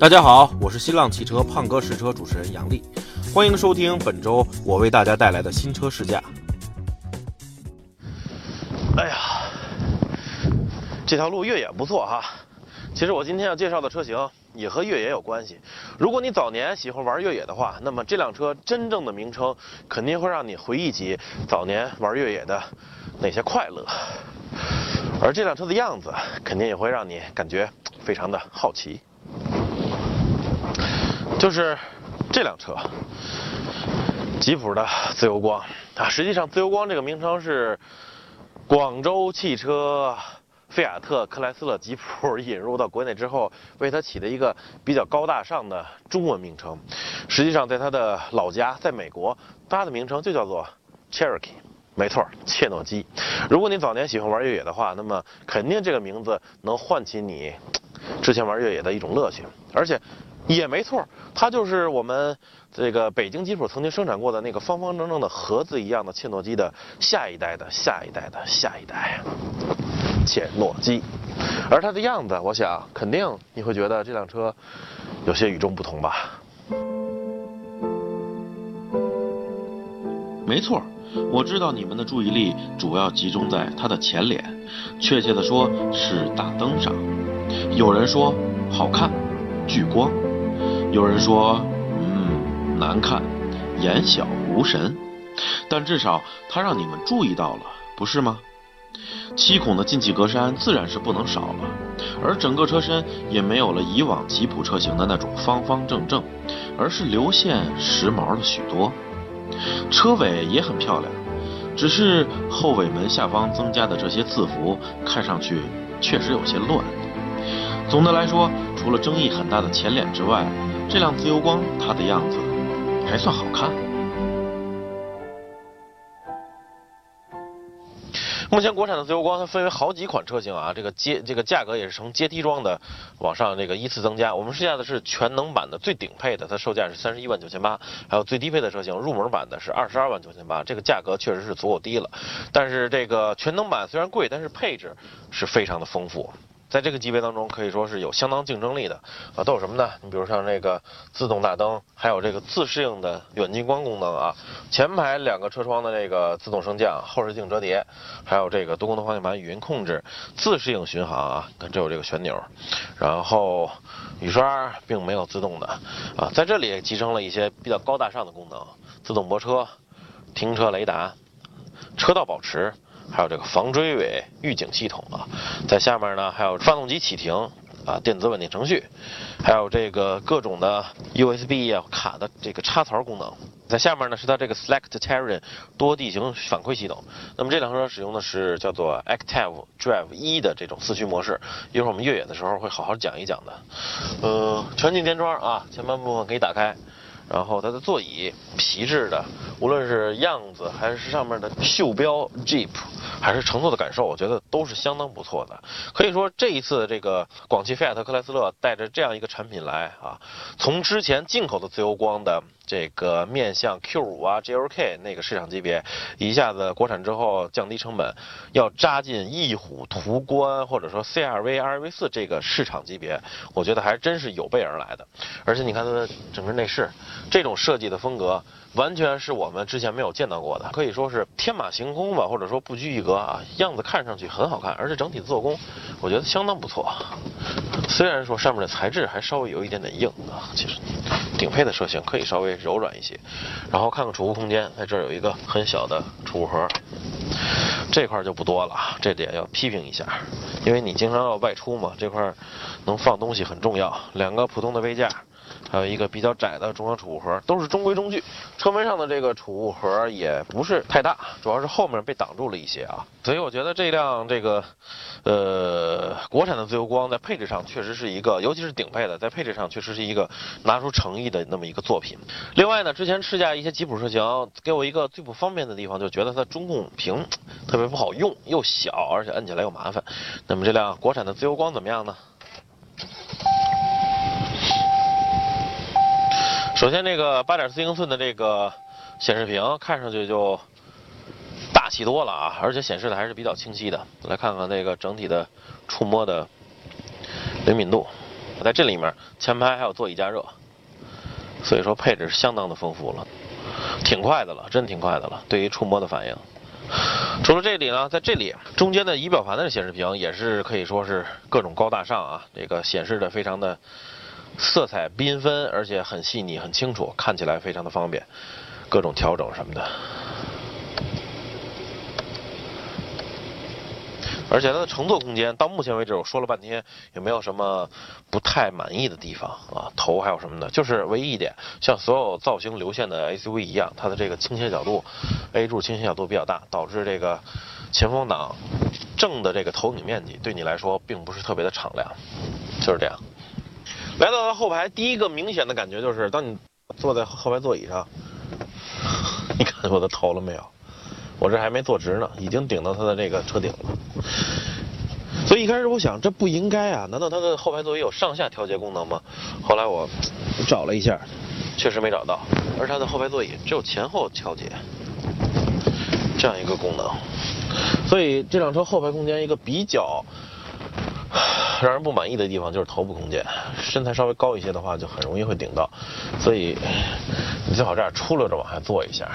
大家好，我是新浪汽车胖哥试车主持人杨丽，欢迎收听本周我为大家带来的新车试驾。哎呀，这条路越野不错哈。其实我今天要介绍的车型也和越野有关系。如果你早年喜欢玩越野的话，那么这辆车真正的名称肯定会让你回忆起早年玩越野的那些快乐。而这辆车的样子肯定也会让你感觉非常的好奇。就是这辆车，吉普的自由光啊。实际上，自由光这个名称是广州汽车、菲亚特克莱斯勒吉普引入到国内之后，为它起的一个比较高大上的中文名称。实际上，在它的老家，在美国，它的名称就叫做 Cherokee，没错，切诺基。如果你早年喜欢玩越野的话，那么肯定这个名字能唤起你之前玩越野的一种乐趣，而且。也没错，它就是我们这个北京吉普曾经生产过的那个方方正正的盒子一样的切诺基的下一代的下一代的下一代，切诺基。而它的样子，我想肯定你会觉得这辆车有些与众不同吧？没错，我知道你们的注意力主要集中在它的前脸，确切的说是大灯上。有人说好看，聚光。有人说，嗯，难看，眼小无神，但至少它让你们注意到了，不是吗？七孔的进气格栅自然是不能少了，而整个车身也没有了以往吉普车型的那种方方正正，而是流线时髦了许多。车尾也很漂亮，只是后尾门下方增加的这些字符看上去确实有些乱。总的来说，除了争议很大的前脸之外，这辆自由光，它的样子还算好看。目前国产的自由光它分为好几款车型啊，这个阶这个价格也是呈阶梯状的往上这个依次增加。我们试驾的是全能版的最顶配的，它售价是三十一万九千八，还有最低配的车型入门版的是二十二万九千八，这个价格确实是足够低了。但是这个全能版虽然贵，但是配置是非常的丰富。在这个级别当中，可以说是有相当竞争力的啊，都有什么呢？你比如像这个自动大灯，还有这个自适应的远近光功能啊，前排两个车窗的这个自动升降，后视镜折叠，还有这个多功能方向盘语音控制，自适应巡航啊，看这有这个旋钮，然后雨刷并没有自动的啊，在这里集成了一些比较高大上的功能，自动泊车、停车雷达、车道保持。还有这个防追尾预警系统啊，在下面呢还有发动机启停啊电子稳定程序，还有这个各种的 USB 啊卡的这个插槽功能，在下面呢是它这个 Select Terrain 多地形反馈系统。那么这辆车使用的是叫做 Active Drive 一的这种四驱模式，一会儿我们越野的时候会好好讲一讲的。呃，全景天窗啊，前半部分可以打开。然后它的座椅皮质的，无论是样子还是上面的袖标 Jeep，还是乘坐的感受，我觉得都是相当不错的。可以说这一次这个广汽菲亚特克莱斯勒带着这样一个产品来啊，从之前进口的自由光的。这个面向 Q5 啊 GLK 那个市场级别，一下子国产之后降低成本，要扎进翼虎、途观或者说 CRV、RV4 这个市场级别，我觉得还真是有备而来的。而且你看它的整个内饰，这种设计的风格。完全是我们之前没有见到过的，可以说是天马行空吧，或者说不拘一格啊，样子看上去很好看，而且整体做工我觉得相当不错。虽然说上面的材质还稍微有一点点硬啊，其实顶配的车型可以稍微柔软一些。然后看看储物空间，在这儿有一个很小的储物盒，这块就不多了，这点要批评一下，因为你经常要外出嘛，这块能放东西很重要。两个普通的杯架。还有一个比较窄的中央储物盒，都是中规中矩。车门上的这个储物盒也不是太大，主要是后面被挡住了一些啊。所以我觉得这辆这个，呃，国产的自由光在配置上确实是一个，尤其是顶配的，在配置上确实是一个拿出诚意的那么一个作品。另外呢，之前试驾一些吉普车型，给我一个最不方便的地方，就觉得它中控屏特别不好用，又小，而且摁起来又麻烦。那么这辆国产的自由光怎么样呢？首先，这个八点四英寸的这个显示屏看上去就大气多了啊，而且显示的还是比较清晰的。来看看那个整体的触摸的灵敏度，在这里面前排还有座椅加热，所以说配置是相当的丰富了，挺快的了，真挺快的了。对于触摸的反应，除了这里呢，在这里中间的仪表盘的显示屏也是可以说是各种高大上啊，这个显示的非常的色彩缤纷，而且很细腻、很清楚，看起来非常的方便，各种调整什么的。而且它的乘坐空间到目前为止，我说了半天也没有什么不太满意的地方啊，头还有什么的，就是唯一一点，像所有造型流线的 SUV 一样，它的这个倾斜角度，A 柱倾斜角度比较大，导致这个前风挡正的这个投影面积对你来说并不是特别的敞亮，就是这样。来到它后排，第一个明显的感觉就是，当你坐在后排座椅上，你看我的头了没有？我这还没坐直呢，已经顶到它的这个车顶了。所以一开始我想，这不应该啊！难道它的后排座椅有上下调节功能吗？后来我找了一下，确实没找到。而它的后排座椅只有前后调节这样一个功能。所以这辆车后排空间一个比较让人不满意的地方就是头部空间，身材稍微高一些的话就很容易会顶到。所以你最好这样出溜着往下坐一下。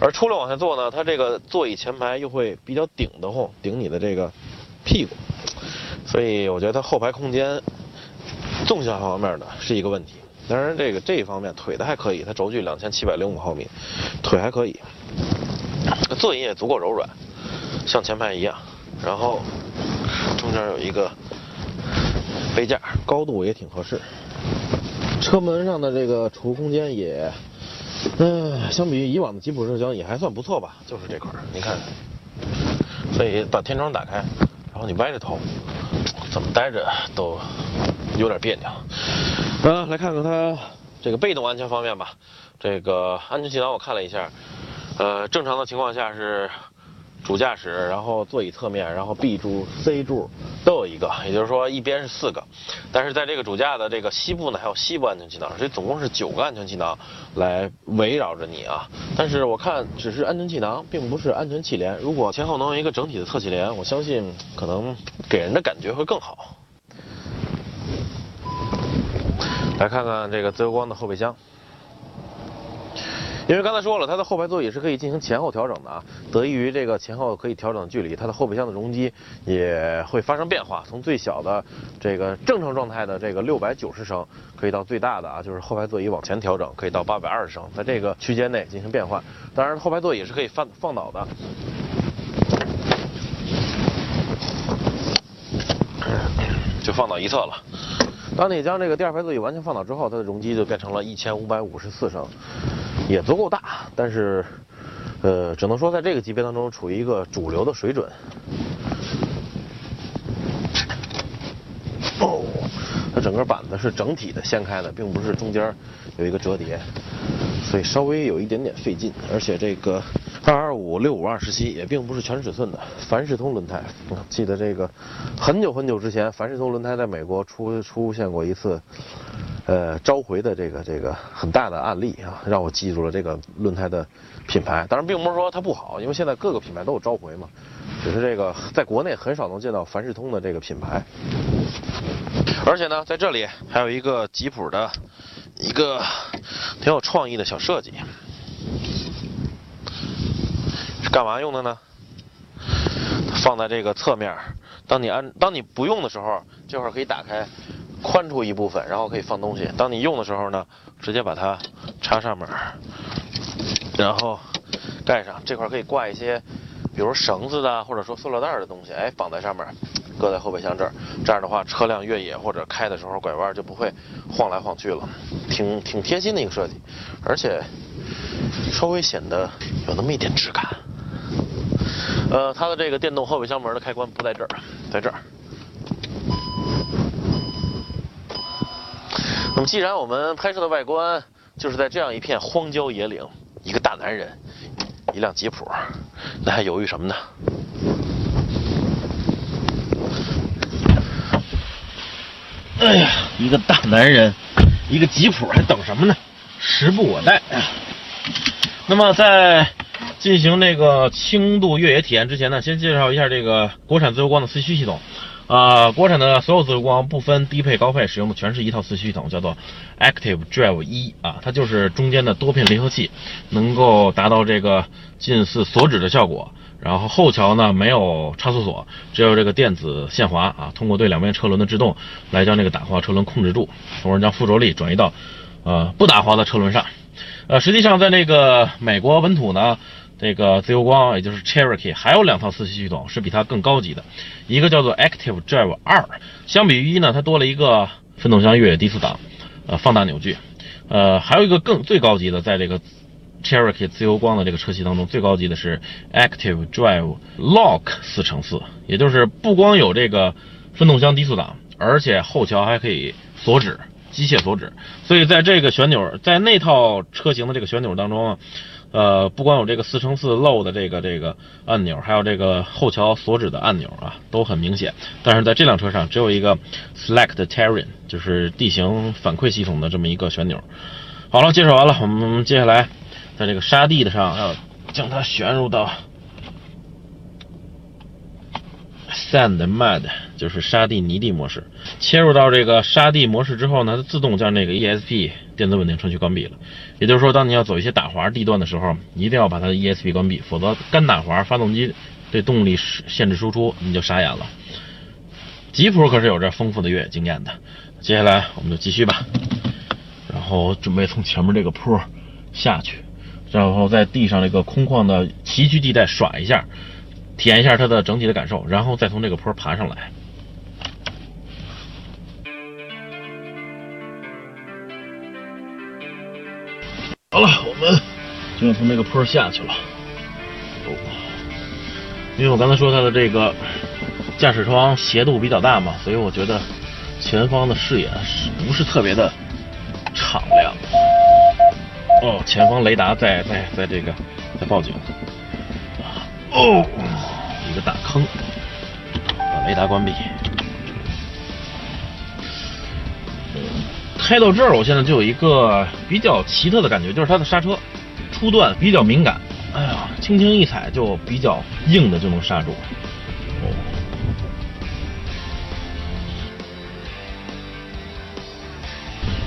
而出溜往下坐呢，它这个座椅前排又会比较顶得慌，顶你的这个屁股，所以我觉得它后排空间纵向方面的是一个问题。当然，这个这一方面腿的还可以，它轴距两千七百零五毫米，腿还可以，座椅也足够柔软，像前排一样。然后这儿有一个杯架，高度也挺合适。车门上的这个储物空间也。嗯，相比于以往的吉普车型也还算不错吧，就是这块儿，你看，所以把天窗打开，然后你歪着头，怎么待着都有点别扭。啊，来看看它这个被动安全方面吧，这个安全气囊我看了一下，呃，正常的情况下是。主驾驶，然后座椅侧面，然后 B 柱、C 柱都有一个，也就是说一边是四个。但是在这个主驾的这个西部呢，还有西部安全气囊，所以总共是九个安全气囊来围绕着你啊。但是我看只是安全气囊，并不是安全气帘。如果前后能有一个整体的侧气帘，我相信可能给人的感觉会更好。来看看这个自由光的后备箱。因为刚才说了，它的后排座椅是可以进行前后调整的啊。得益于这个前后可以调整的距离，它的后备箱的容积也会发生变化，从最小的这个正常状态的这个六百九十升，可以到最大的啊，就是后排座椅往前调整，可以到八百二十升，在这个区间内进行变换。当然，后排座椅是可以放放倒的，就放到一侧了。当你将这个第二排座椅完全放倒之后，它的容积就变成了一千五百五十四升。也足够大，但是，呃，只能说在这个级别当中处于一个主流的水准。哦，它整个板子是整体的掀开的，并不是中间有一个折叠，所以稍微有一点点费劲。而且这个二二五六五二十七也并不是全尺寸的凡士通轮胎。记得这个很久很久之前，凡士通轮胎在美国出出现过一次。呃，召回的这个这个很大的案例啊，让我记住了这个轮胎的品牌。当然，并不是说它不好，因为现在各个品牌都有召回嘛。只是这个在国内很少能见到凡士通的这个品牌。而且呢，在这里还有一个吉普的一个挺有创意的小设计，是干嘛用的呢？放在这个侧面，当你安当你不用的时候，这会儿可以打开。宽出一部分，然后可以放东西。当你用的时候呢，直接把它插上面，然后盖上。这块可以挂一些，比如绳子的，或者说塑料袋的东西，哎，绑在上面，搁在后备箱这儿。这样的话，车辆越野或者开的时候拐弯就不会晃来晃去了，挺挺贴心的一个设计，而且稍微显得有那么一点质感。呃，它的这个电动后备箱门的开关不在这儿，在这儿。那么，既然我们拍摄的外观就是在这样一片荒郊野岭，一个大男人，一辆吉普，那还犹豫什么呢？哎呀，一个大男人，一个吉普，还等什么呢？时不我待啊！那么，在进行那个轻度越野体验之前呢，先介绍一下这个国产自由光的四驱系统。啊，国产的所有自由光不分低配高配，使用的全是一套四驱系统，叫做 Active Drive 一啊，它就是中间的多片离合器，能够达到这个近似锁止的效果。然后后桥呢没有差速锁，只有这个电子限滑啊，通过对两边车轮的制动来将这个打滑车轮控制住，从而将附着力转移到呃不打滑的车轮上。呃，实际上在那个美国本土呢。这个自由光，也就是 Cherokee，还有两套四驱系统是比它更高级的，一个叫做 Active Drive 二，相比于一呢，它多了一个分动箱越野低速档，呃，放大扭矩，呃，还有一个更最高级的，在这个 Cherokee 自由光的这个车系当中，最高级的是 Active Drive Lock 四乘四，也就是不光有这个分动箱低速档，而且后桥还可以锁止，机械锁止，所以在这个旋钮，在那套车型的这个旋钮当中啊。呃，不光有这个四乘四 low 的这个这个按钮，还有这个后桥锁止的按钮啊，都很明显。但是在这辆车上只有一个 select terrain，就是地形反馈系统的这么一个旋钮。好了，介绍完了，我们接下来在这个沙地的上要将它旋入到 sand mud，就是沙地泥地模式。切入到这个沙地模式之后呢，它自动将这个 ESP。电子稳定程序关闭了，也就是说，当你要走一些打滑地段的时候，一定要把它的 ESP 关闭，否则干打滑，发动机对动力限制输出，你就傻眼了。吉普可是有着丰富的越野经验的。接下来我们就继续吧，然后准备从前面这个坡下去，然后在地上这个空旷的崎岖地带耍一下，体验一下它的整体的感受，然后再从这个坡爬上来。就要从那个坡下去了。哦，因为我刚才说它的这个驾驶窗斜度比较大嘛，所以我觉得前方的视野是不是特别的敞亮？哦，前方雷达在在在这个在报警。哦，一个大坑，把雷达关闭。开到这儿，我现在就有一个比较奇特的感觉，就是它的刹车初段比较敏感，哎呀，轻轻一踩就比较硬的就能刹住。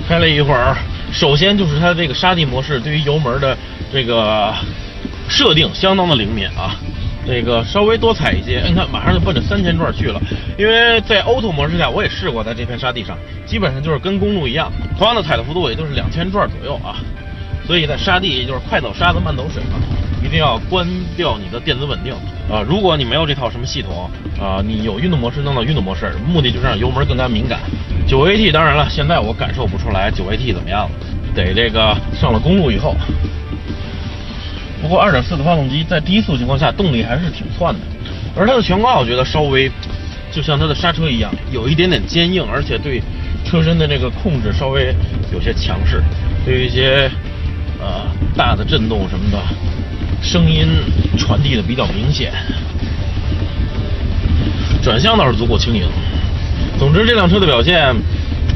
开了一会儿，首先就是它这个沙地模式对于油门的这个设定相当的灵敏啊。这个稍微多踩一些，你看马上就奔着三千转去了。因为在 Auto 模式下，我也试过，在这片沙地上，基本上就是跟公路一样，同样的踩的幅度也就是两千转左右啊。所以在沙地，就是快走沙子慢走水嘛，一定要关掉你的电子稳定啊。如果你没有这套什么系统啊，你有运动模式弄到运动模式，目的就是让油门更加敏感。九 AT 当然了，现在我感受不出来九 AT 怎么样了，得这个上了公路以后。不过2.4的发动机在低速情况下动力还是挺窜的，而它的悬挂我觉得稍微就像它的刹车一样，有一点点坚硬，而且对车身的这个控制稍微有些强势，对于一些呃大的震动什么的，声音传递的比较明显。转向倒是足够轻盈。总之这辆车的表现，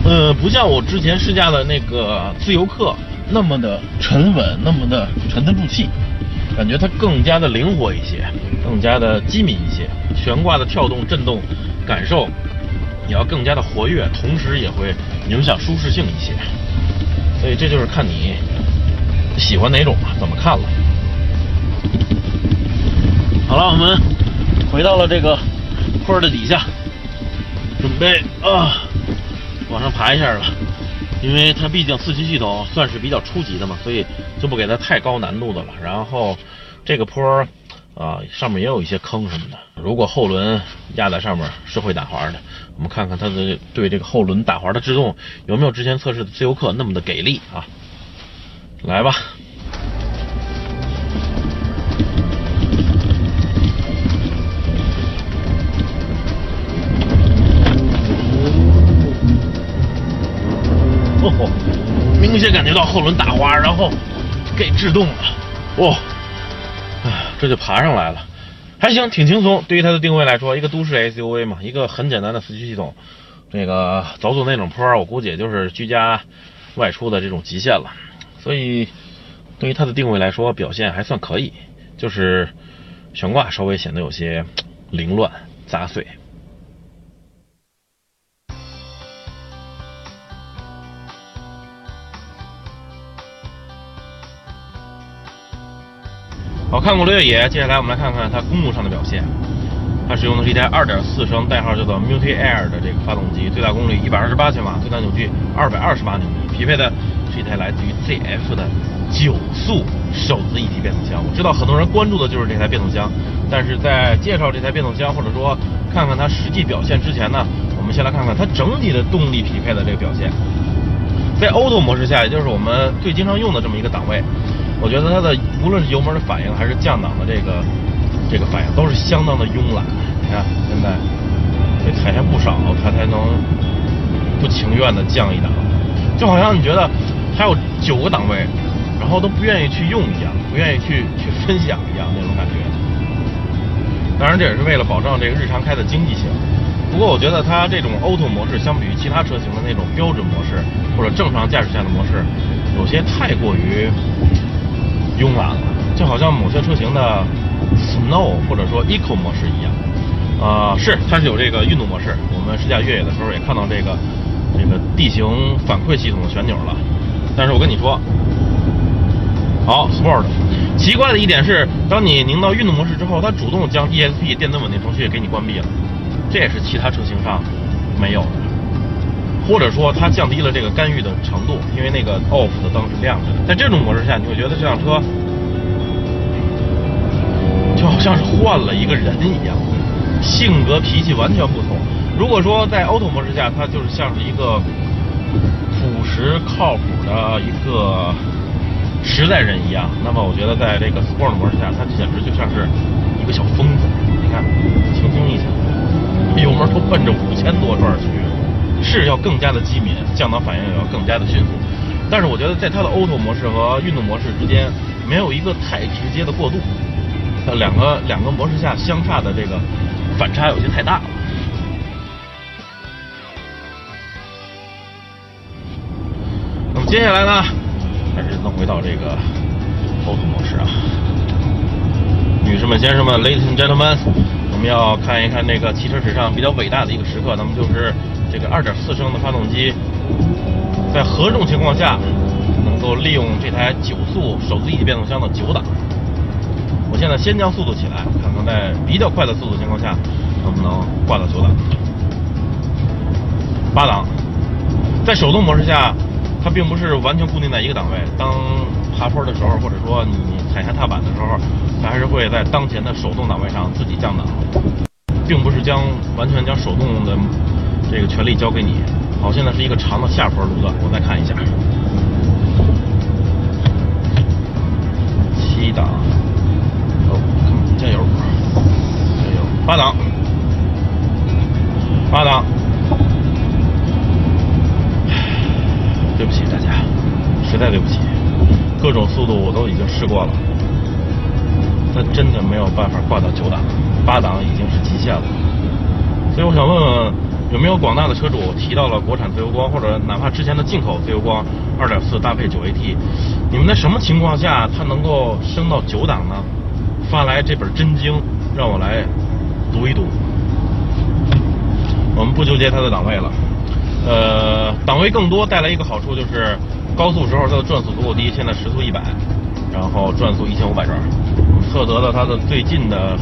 呃，不像我之前试驾的那个自由客那么的沉稳，那么的沉得住气。感觉它更加的灵活一些，更加的机敏一些，悬挂的跳动、震动感受也要更加的活跃，同时也会影响舒适性一些。所以这就是看你喜欢哪种嘛，怎么看了。好了，我们回到了这个坡的底下，准备啊往上爬一下了。因为它毕竟四驱系统算是比较初级的嘛，所以就不给它太高难度的了。然后这个坡啊，上面也有一些坑什么的。如果后轮压在上面是会打滑的。我们看看它的对这个后轮打滑的制动有没有之前测试的自由客那么的给力啊？来吧。哦，明显感觉到后轮打滑，然后给制动了。哇，哎，这就爬上来了，还行，挺轻松。对于它的定位来说，一个都市 SUV 嘛，一个很简单的四驱系统，这个走走那种坡，我估计也就是居家外出的这种极限了。所以对于它的定位来说，表现还算可以，就是悬挂稍微显得有些凌乱杂碎。好，看过了越野，接下来我们来看看它公路上的表现。它使用的是一台2.4升，代号叫做 Multi Air 的这个发动机，最大功率128千瓦，最大扭矩220十八牛米，匹配的这台来自于 ZF 的九速手自一体变速箱。我知道很多人关注的就是这台变速箱，但是在介绍这台变速箱或者说看看它实际表现之前呢，我们先来看看它整体的动力匹配的这个表现。在 Auto 模式下，也就是我们最经常用的这么一个档位，我觉得它的无论是油门的反应还是降档的这个。这个反应都是相当的慵懒，你看现在得踩下不少，它才能不情愿的降一档，就好像你觉得还有九个档位，然后都不愿意去用一样，不愿意去去分享一样那种感觉。当然这也是为了保障这个日常开的经济性。不过我觉得它这种 Auto 模式相比于其他车型的那种标准模式或者正常驾驶下的模式，有些太过于慵懒了，就好像某些车型的。Snow 或者说 Eco 模式一样，啊，是它是有这个运动模式。我们试驾越野的时候也看到这个这个地形反馈系统的旋钮了。但是我跟你说，好 Sport，奇怪的一点是，当你拧到运动模式之后，它主动将 ESP 电子稳定程序给你关闭了，这也是其他车型上没有的。或者说它降低了这个干预的程度，因为那个 Off 的灯是亮着的。在这种模式下，你会觉得这辆车。就好像是换了一个人一样，性格脾气完全不同。如果说在 Auto 模式下，它就是像是一个实靠谱的一个实在人一样，那么我觉得在这个 Sport 模式下，它简直就像是一个小疯子。你看，轻轻一踩，油门都奔着五千多转去，是要更加的机敏，降档反应也要更加的迅速。但是我觉得在它的 Auto 模式和运动模式之间，没有一个太直接的过渡。两个两个模式下相差的这个反差有些太大了。接下来呢，还是弄回到这个 Auto 模式啊。女士们、先生们，Ladies and Gentlemen，我们要看一看那个汽车史上比较伟大的一个时刻，那么就是这个2.4升的发动机在何种情况下能够利用这台九速手自一体变速箱的九档。我现在先将速度起来，看看在比较快的速度情况下能不能挂到九档、八档。在手动模式下，它并不是完全固定在一个档位。当爬坡的时候，或者说你踩下踏板的时候，它还是会在当前的手动档位上自己降档，并不是将完全将手动的这个权利交给你。好，现在是一个长的下坡路段，我再看一下，七档。哦加油，加油！八档，在对不起，各种速度我都已经试过了，它真的没有办法挂到九档，八档已经是极限了。所以我想问问，有没有广大的车主提到了国产自由光，或者哪怕之前的进口自由光二点四搭配九 AT，你们在什么情况下它能够升到九档呢？发来这本真经，让我来读一读。我们不纠结它的档位了，呃，档位更多带来一个好处就是高速时候它的转速足够低，现在时速一百，然后转速一千五百转，测得了它的最近的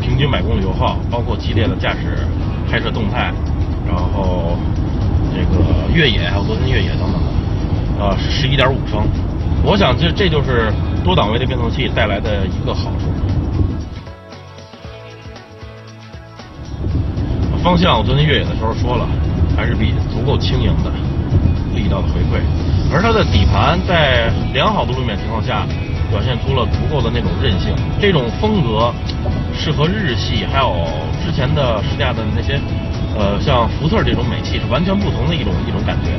平均百公里油耗，包括激烈的驾驶、拍摄动态，然后这个越野还有昨天越野等等的，啊，是十一点五升。我想这这就是多档位的变速器带来的一个好处。方向我昨天越野的时候说了，还是比足够轻盈的，力道的回馈。而它的底盘在良好的路面情况下，表现出了足够的那种韧性。这种风格适合日系，还有之前的试驾的那些，呃，像福特这种美系是完全不同的一种一种感觉。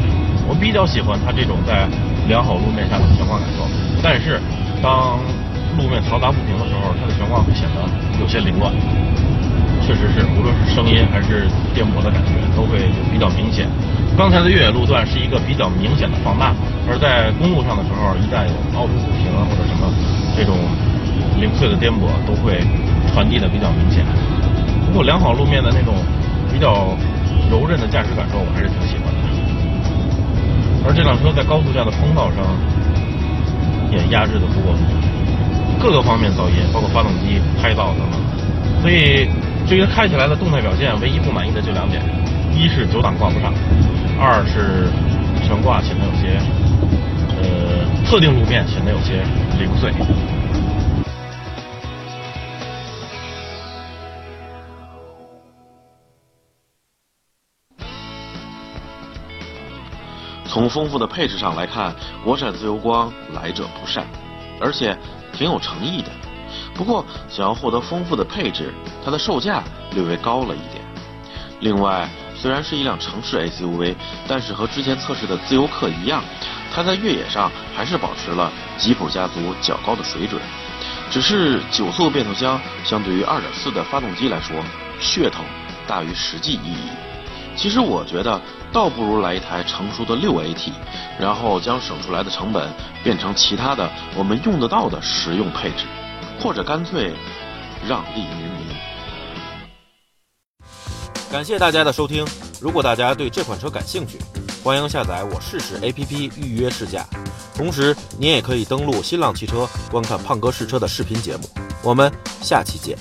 我比较喜欢它这种在。良好路面下的悬挂感受，但是当路面嘈杂不平的时候，它的悬挂会显得有些凌乱。确实是，无论是声音还是颠簸的感觉，都会比较明显。刚才的越野路段是一个比较明显的放大，而在公路上的时候，一旦有凹凸不平啊或者什么这种零碎的颠簸，都会传递的比较明显。不过良好路面的那种比较柔韧的驾驶感受，我还是挺喜欢的。而这辆车在高速下的风噪声也压制的足够各个方面噪音，包括发动机、胎噪等等。所以，对于开起来的动态表现，唯一不满意的就两点：一是九档挂不上，二是悬挂显得有些，呃，特定路面显得有些零碎。从丰富的配置上来看，国产自由光来者不善，而且挺有诚意的。不过，想要获得丰富的配置，它的售价略微高了一点。另外，虽然是一辆城市 SUV，但是和之前测试的自由客一样，它在越野上还是保持了吉普家族较高的水准。只是九速变速箱相对于2.4的发动机来说，噱头大于实际意义。其实我觉得。倒不如来一台成熟的六 AT，然后将省出来的成本变成其他的我们用得到的实用配置，或者干脆让利于民。感谢大家的收听，如果大家对这款车感兴趣，欢迎下载我试试 APP 预约试驾。同时，您也可以登录新浪汽车观看胖哥试车的视频节目。我们下期见。